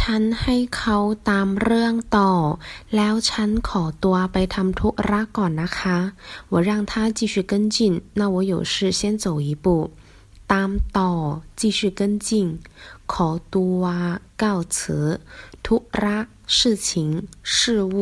ฉันให้เขาตามเรื่องต่อ แล้วฉันขอตัวไปทำธุระก่อนนะคะ我让他继续跟进那我有事先走一步ตามต่อ继续跟进ขอตัว告辞ธุระ事情事物